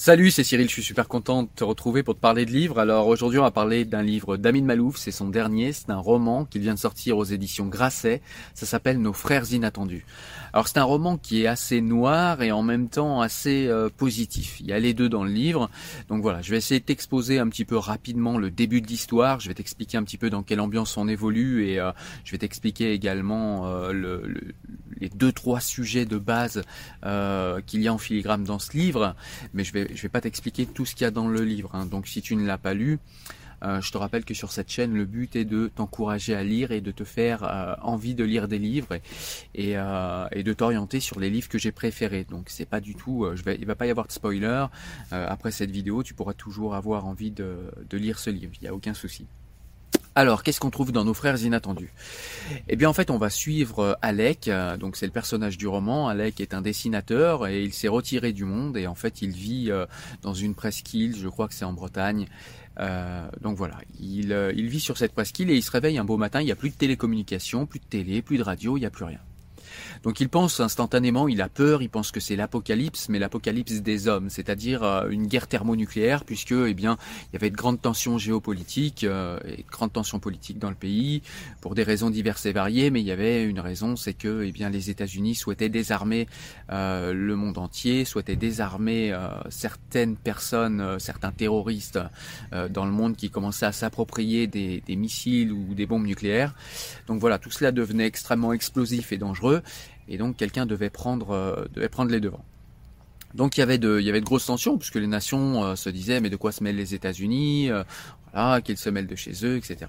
Salut, c'est Cyril, je suis super content de te retrouver pour te parler de livres. Alors aujourd'hui on va parler d'un livre d'Amin Malouf, c'est son dernier, c'est un roman qui vient de sortir aux éditions Grasset, ça s'appelle Nos frères inattendus. Alors c'est un roman qui est assez noir et en même temps assez euh, positif, il y a les deux dans le livre. Donc voilà, je vais essayer de t'exposer un petit peu rapidement le début de l'histoire, je vais t'expliquer un petit peu dans quelle ambiance on évolue et euh, je vais t'expliquer également euh, le, le, les deux trois sujets de base qu'il y a en filigrane dans ce livre, mais je vais vais pas t'expliquer tout ce qu'il y a dans le livre. Hein. Donc si tu ne l'as pas lu, euh, je te rappelle que sur cette chaîne, le but est de t'encourager à lire et de te faire euh, envie de lire des livres euh, et de t'orienter sur les livres que j'ai préférés. Donc c'est pas du tout, je vais, il va pas y avoir de spoiler. après cette vidéo, tu pourras toujours avoir envie de, de lire ce livre. Il n'y a aucun souci. Alors, qu'est-ce qu'on trouve dans nos frères inattendus? Eh bien, en fait, on va suivre Alec. Donc, c'est le personnage du roman. Alec est un dessinateur et il s'est retiré du monde et en fait, il vit dans une presqu'île. Je crois que c'est en Bretagne. Euh, donc voilà, il, il vit sur cette presqu'île et il se réveille un beau matin. Il n'y a plus de télécommunications, plus de télé, plus de radio, il n'y a plus rien. Donc il pense instantanément, il a peur, il pense que c'est l'apocalypse, mais l'apocalypse des hommes, c'est-à-dire euh, une guerre thermonucléaire, puisque eh bien il y avait de grandes tensions géopolitiques euh, et de grandes tensions politiques dans le pays pour des raisons diverses et variées, mais il y avait une raison, c'est que eh bien les États-Unis souhaitaient désarmer euh, le monde entier, souhaitaient désarmer certaines personnes, certains terroristes dans le monde qui commençaient à s'approprier des, des missiles ou des bombes nucléaires. Donc voilà, tout cela devenait extrêmement explosif et dangereux et donc quelqu'un devait prendre euh, devait prendre les devants. Donc il y avait de il y avait de grosses tensions puisque les nations euh, se disaient mais de quoi se mêlent les États-Unis euh, voilà qu'ils se mêlent de chez eux etc.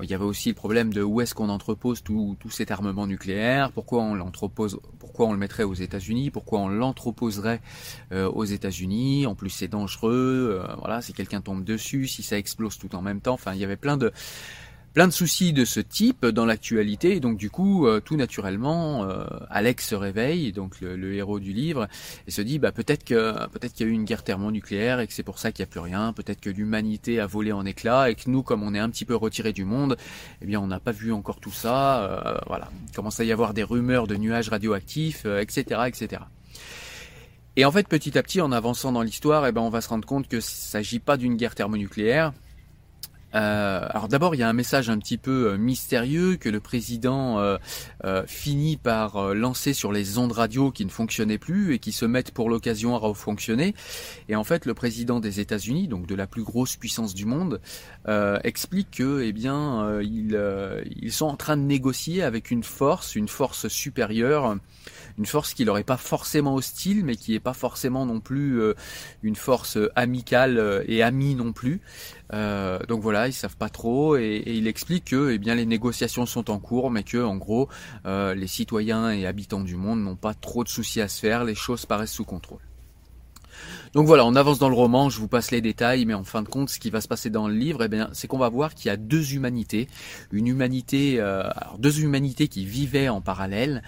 Il y avait aussi le problème de où est-ce qu'on entrepose tout, tout cet armement nucléaire, pourquoi on l'entrepose, pourquoi on le mettrait aux États-Unis, pourquoi on l'entreposerait euh, aux États-Unis. En plus, c'est dangereux. Euh, voilà, si quelqu'un tombe dessus, si ça explose tout en même temps. Enfin, il y avait plein de plein de soucis de ce type dans l'actualité. Et donc du coup, euh, tout naturellement, euh, Alex se réveille, donc le, héros du livre, et se dit bah peut-être que peut-être qu'il y a eu une guerre thermonucléaire et que c'est pour ça qu'il n'y a plus rien. Peut-être que l'humanité a volé en éclats et que nous, comme on est un petit peu retiré du monde, eh bien on n'a pas vu encore tout ça. Euh, voilà, il commence à y avoir des rumeurs de nuages radioactifs, etc., etc. Et en fait, petit à petit, en avançant dans l'histoire, eh ben, on va se rendre compte que s'agit pas d'une guerre thermonucléaire, euh, alors d'abord, il y a un message un petit peu euh, mystérieux que le président euh, euh, finit par lancer sur les ondes radio qui ne fonctionnaient plus et qui se mettent pour l'occasion à refonctionner. Et en fait, le président des États-Unis, donc de la plus grosse puissance du monde, explique que, eh bien, ils sont en train de négocier avec une force, une force supérieure une force qui leur est pas forcément hostile, mais qui est pas forcément non plus euh, une force amicale et amie non plus. Euh, donc voilà, ils savent pas trop, et, il explique que eh bien les négociations sont en cours, mais que en gros euh, les citoyens et habitants du monde n'ont pas trop de soucis à se faire, les choses paraissent sous contrôle. Donc voilà, on avance dans le roman, je vous passe les détails, mais en fin de compte, ce qui va se passer dans le livre, eh c'est qu'on va voir qu'il y a deux humanités, une humanité, euh, deux humanités qui vivaient en parallèle,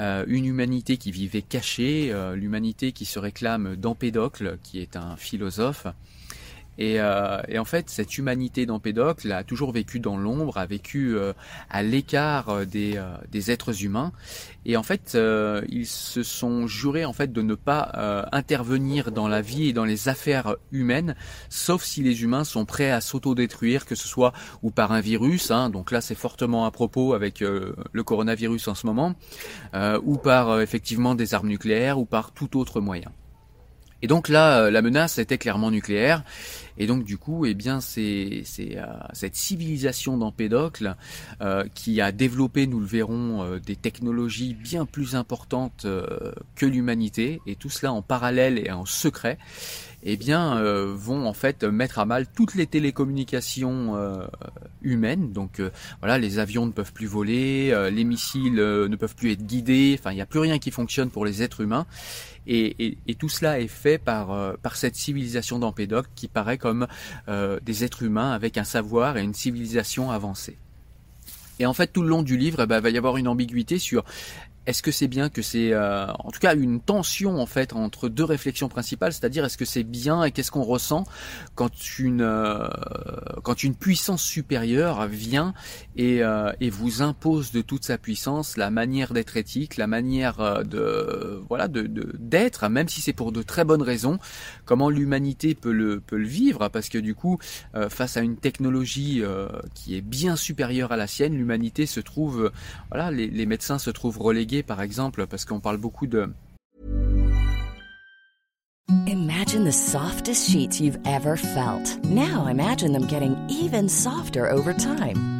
euh, une humanité qui vivait cachée, euh, l'humanité qui se réclame d'Empédocle, qui est un philosophe, euh, et, en fait, cette humanité d'Empédocle a toujours vécu dans l'ombre, a vécu euh, à l'écart euh, des, des, êtres humains. Et en fait, ils se sont jurés en fait de ne pas intervenir dans la vie et dans les affaires humaines, sauf si les humains sont prêts à s'autodétruire, que ce soit ou par un virus. Hein, donc là, c'est fortement à propos avec le coronavirus en ce moment, ou par effectivement des armes nucléaires, ou par tout autre moyen. Et donc là, la menace était clairement nucléaire. Et donc du coup, eh bien, c'est euh, cette civilisation d'Empédocle euh, qui a développé, nous le verrons, euh, des technologies bien plus importantes que l'humanité, et tout cela en parallèle et en secret eh bien, vont en fait mettre à mal toutes les télécommunications humaines. Donc voilà, les avions ne peuvent plus voler, les missiles ne peuvent plus être guidés. Enfin, il n'y a plus rien qui fonctionne pour les êtres humains. Et, tout cela est fait par, euh, par cette civilisation d'Empédocle qui paraît comme euh, des êtres humains avec un savoir et une civilisation avancée. Et en fait, tout le long du livre, eh ben, il va y avoir une ambiguïté sur est-ce que c'est bien que c'est, euh, en tout cas, une tension en fait entre deux réflexions principales, c'est-à-dire est-ce que c'est bien et qu'est-ce qu'on ressent quand une euh, quand une puissance supérieure vient et, euh, et vous impose de toute sa puissance la manière d'être éthique, la manière de voilà de d'être, même si c'est pour de très bonnes raisons. Comment l'humanité peut le peut le vivre parce que du coup, face à une technologie qui est bien supérieure à la sienne, l'humanité se trouve voilà les, les médecins se trouvent relégués par exemple, parce qu'on parle beaucoup de... Imagine the softest sheets you've ever felt. Now imagine them getting even softer over time.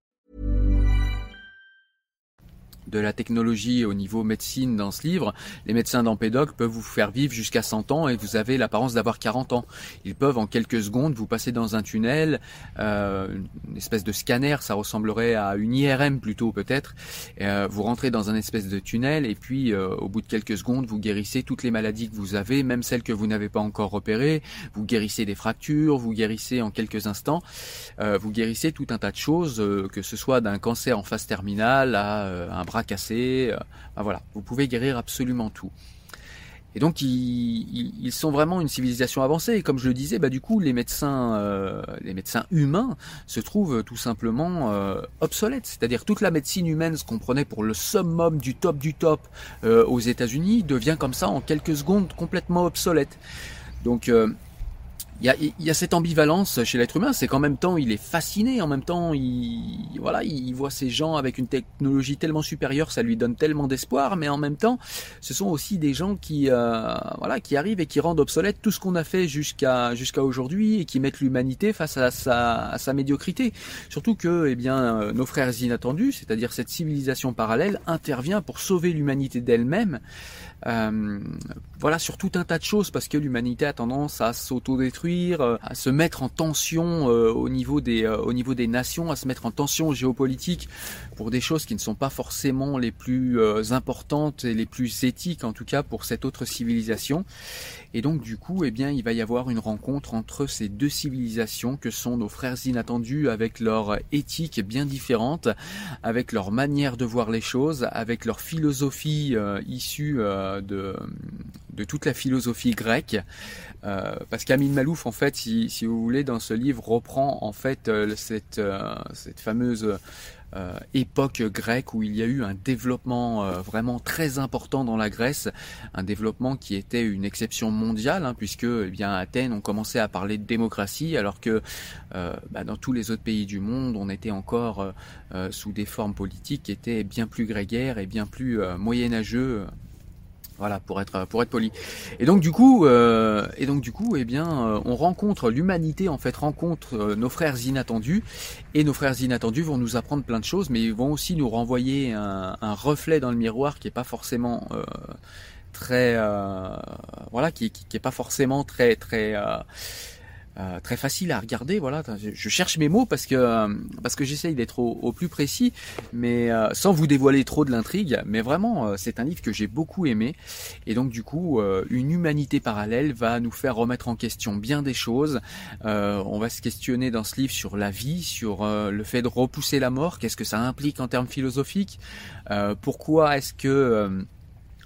De la technologie au niveau médecine dans ce livre, les médecins d'Empédoc peuvent vous faire vivre jusqu'à 100 ans et vous avez l'apparence d'avoir 40 ans. Ils peuvent en quelques secondes vous passer dans un tunnel, euh, une espèce de scanner, ça ressemblerait à une IRM plutôt peut-être. Euh, vous rentrez dans un espèce de tunnel et puis euh, au bout de quelques secondes, vous guérissez toutes les maladies que vous avez, même celles que vous n'avez pas encore repérées. Vous guérissez des fractures, vous guérissez en quelques instants, vous guérissez tout un tas de choses, que ce soit d'un cancer en phase terminale à un bras. Euh, voilà, vous pouvez guérir absolument tout. Et donc ils, sont vraiment une civilisation avancée. Et comme je le disais, bah du coup les médecins, euh, les médecins humains se trouvent tout simplement euh, obsolètes. C'est-à-dire toute la médecine humaine, ce qu'on prenait pour le summum du top du top aux États-Unis, devient comme ça en quelques secondes complètement obsolète. Donc il y a, cette ambivalence chez l'être humain, c'est qu'en même temps il est fasciné, en même temps il voilà, il voit ces gens avec une technologie tellement supérieure, ça lui donne tellement d'espoir, mais en même temps, ce sont aussi des gens qui euh, voilà, qui arrivent et qui rendent obsolète tout ce qu'on a fait jusqu'à jusqu'à aujourd'hui et qui mettent l'humanité face à sa, à sa médiocrité. Surtout que eh bien euh, nos frères inattendus, c'est-à-dire cette civilisation parallèle intervient pour sauver l'humanité d'elle-même euh, voilà sur tout un tas de choses parce que l'humanité a tendance à s'autodétruire, euh, à se mettre en tension euh, au niveau des au niveau des nations, à se mettre en tension géopolitique pour des choses qui ne sont pas forcément les plus importantes et les plus éthiques en tout cas pour cette autre civilisation. Et donc du coup, eh bien, il va y avoir une rencontre entre ces deux civilisations que sont nos frères inattendus avec leur éthique bien différente, avec leur manière de voir les choses, avec leur philosophie issue de, de toute la philosophie grecque. Euh, parce qu'Amin Malouf, en fait, si, vous voulez, dans ce livre, reprend en fait euh, cette, euh, fameuse époque grecque où il y a eu un développement vraiment très important dans la Grèce, un développement qui était une exception mondiale, hein, puisque eh bien Athènes ont commencé à parler de démocratie, alors que bah, dans tous les autres pays du monde, on était encore sous des formes politiques qui étaient bien plus grégaires et bien plus moyenâgeux voilà, pour être pour être poli. Et donc du coup, euh, et donc du coup, eh bien, euh, on rencontre l'humanité en fait rencontre euh, nos frères inattendus, et nos frères inattendus vont nous apprendre plein de choses, mais ils vont aussi nous renvoyer un, reflet dans le miroir qui est pas forcément très, voilà, qui, qui, qui, est pas forcément très très euh, très facile à regarder. Voilà, je cherche mes mots parce que euh, parce que j'essaye d'être au, plus précis, mais euh, sans vous dévoiler trop de l'intrigue. Mais vraiment, c'est un livre que j'ai beaucoup aimé, et donc du coup, une humanité parallèle va nous faire remettre en question bien des choses. on va se questionner dans ce livre sur la vie, sur le fait de repousser la mort. Qu'est-ce que ça implique en termes philosophiques? Pourquoi est-ce que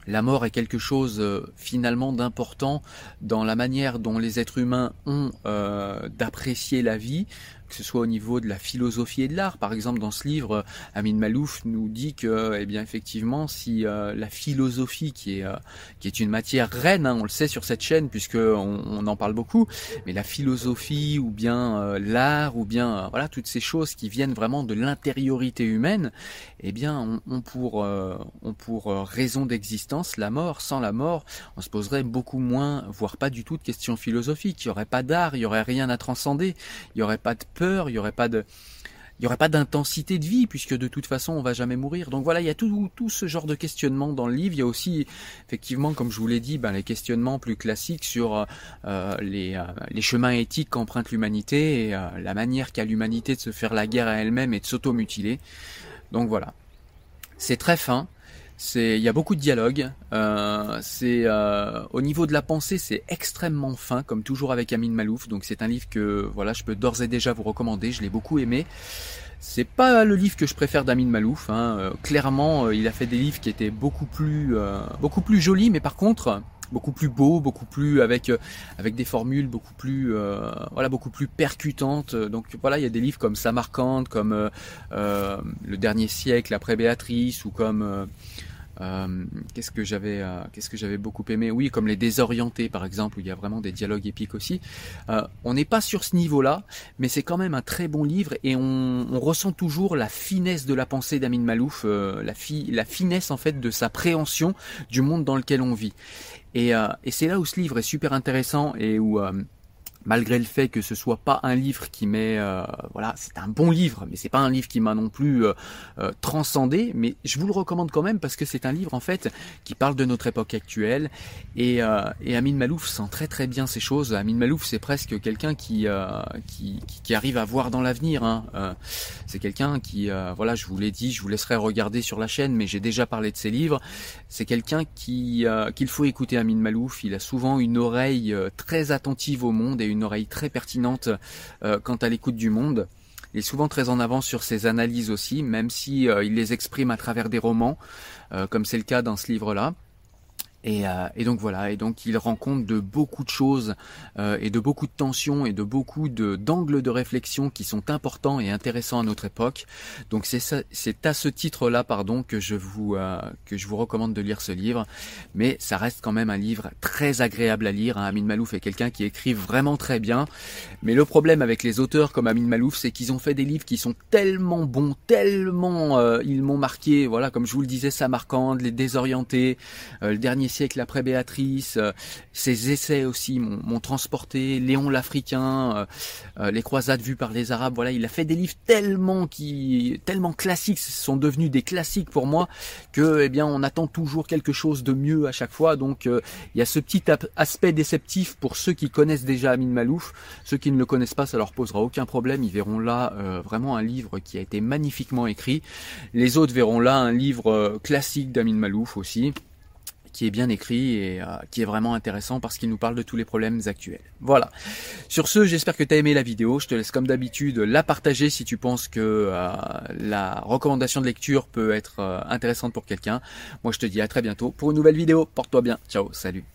la mort est quelque chose euh, finalement d'important dans la manière dont les êtres humains ont euh, d'apprécier la vie, que ce soit au niveau de la philosophie et de l'art. Par exemple, dans ce livre, Amin Malouf nous dit que, eh bien, effectivement, si euh, la philosophie, qui est euh, qui est une matière reine, hein, on le sait sur cette chaîne puisque on, en parle beaucoup, mais la philosophie ou bien euh, l'art ou bien voilà toutes ces choses qui viennent vraiment de l'intériorité humaine, eh bien, on, pour on pour raison d'existence, la mort. Sans la mort, on se poserait beaucoup moins, voire pas du tout de questions philosophiques. Il y aurait pas d'art, il y aurait rien à transcender, il y aurait pas de peur, il y aurait pas d'intensité de vie puisque de toute façon on va jamais mourir. Donc voilà, il y a tout, ce genre de questionnement dans le livre. Il y a aussi effectivement, comme je vous l'ai dit, ben, les questionnements plus classiques sur euh, les, euh, les, chemins éthiques qu'emprunte l'humanité et euh, la manière qu'a l'humanité de se faire la guerre à elle-même et de s'automutiler. Donc voilà, c'est très fin. C'est, il y a beaucoup de dialogue. Euh, c'est euh, au niveau de la pensée, c'est extrêmement fin, comme toujours avec Amin Malouf. Donc c'est un livre que voilà, je peux d'ores et déjà vous recommander. Je l'ai beaucoup aimé. C'est pas le livre que je préfère d'Amin Malouf. Hein. Euh, clairement, il a fait des livres qui étaient beaucoup plus, beaucoup plus jolis, mais par contre, beaucoup plus beaux, beaucoup plus avec avec des formules beaucoup plus voilà beaucoup plus percutantes. Donc voilà, il y a des livres comme Samarcande, comme le dernier siècle après Béatrice ou comme euh, qu'est-ce que j'avais euh, qu'est-ce que j'avais beaucoup aimé? Oui comme les désorientés par exemple où il y a vraiment des dialogues épiques aussi. Euh, on n'est pas sur ce niveau là mais c'est quand même un très bon livre et on, on ressent toujours la finesse de la pensée d'Amin Malouf la, fi la finesse en fait de sa préhension du monde dans lequel on vit. Et, et c'est là où ce livre est super intéressant et où malgré le fait que ce soit pas un livre qui m'est euh, voilà c'est un bon livre mais c'est pas un livre qui m'a non plus euh, euh, transcendé mais je vous le recommande quand même parce que c'est un livre en fait qui parle de notre époque actuelle et, et Amin Malouf sent très très bien ces choses. Amin Malouf c'est presque quelqu'un qui, qui, qui arrive à voir dans l'avenir hein. c'est quelqu'un qui voilà je vous l'ai dit je vous laisserai regarder sur la chaîne mais j'ai déjà parlé de ses livres. C'est quelqu'un qui qu'il faut écouter Amin Malouf. Il a souvent une oreille très attentive au monde et une oreille très pertinente euh, quant à l'écoute du monde. Il est souvent très en avance sur ses analyses aussi, même si euh, il les exprime à travers des romans, euh, comme c'est le cas dans ce livre-là. Euh, et, donc voilà, et donc il rend compte de beaucoup de choses euh, et de beaucoup de tensions et de beaucoup d'angles de réflexion qui sont importants et intéressants à notre époque. Donc c'est à ce titre-là, pardon, que je vous euh, que je vous recommande de lire ce livre. Mais ça reste quand même un livre très agréable à lire. Hein. Amin Malouf est quelqu'un qui écrit vraiment très bien. Mais le problème avec les auteurs comme Amin Malouf, c'est qu'ils ont fait des livres qui sont tellement bons, tellement ils m'ont marqué. Voilà, comme je vous le disais, ça marquant, les désorientés, le dernier siècle après Béatrice, ses essais aussi m'ont transporté, Léon l'Africain, les croisades vues par les Arabes. Voilà, il a fait des livres tellement qui, tellement classiques, sont devenus des classiques pour moi que, eh bien, on attend toujours quelque chose de mieux à chaque fois. Donc, il y a ce petit aspect déceptif pour ceux qui connaissent déjà Amin Malouf. Ceux qui ne le connaissent pas, ça leur posera aucun problème. Ils verront là vraiment un livre qui a été magnifiquement écrit. Les autres verront là un livre euh, classique d'Amin Malouf aussi qui est bien écrit et euh, qui est vraiment intéressant parce qu'il nous parle de tous les problèmes actuels. Voilà. Sur ce, j'espère que tu as aimé la vidéo. Je te laisse comme d'habitude la partager si tu penses que euh, la recommandation de lecture peut être intéressante pour quelqu'un. Moi, je te dis à très bientôt pour une nouvelle vidéo. Porte-toi bien. Ciao, salut.